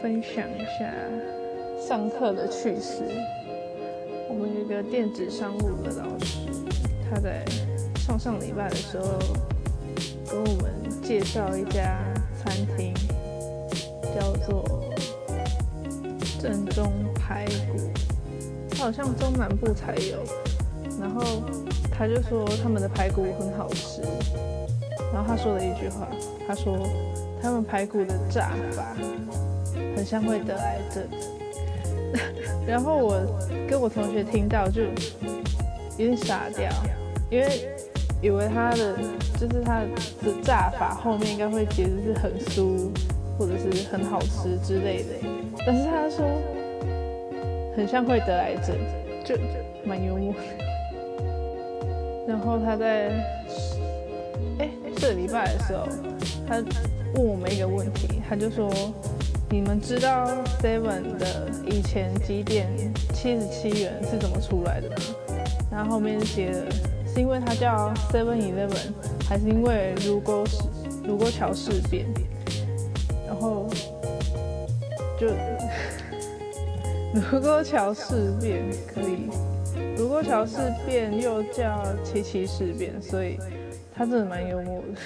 分享一下上课的趣事。我们有一个电子商务的老师，他在上上礼拜的时候跟我们介绍一家餐厅，叫做正宗排骨，它好像中南部才有。然后他就说他们的排骨很好吃，然后他说了一句话，他说他们排骨的炸法很像会得癌症。然后我跟我同学听到就有点傻掉，因为以为他的就是他的炸法后面应该会接的是很酥或者是很好吃之类的，但是他说很像会得癌症，就蛮幽默。然后他在哎这礼拜的时候，他问我们一个问题，他就说：“你们知道 Seven 的以前几点七十七元是怎么出来的吗？”然后后面写的，是因为它叫 Seven Eleven，还是因为卢沟卢沟桥事变？然后就 卢沟桥事变可以。卢沟桥事变又叫七七事变，所以他真的蛮幽默的。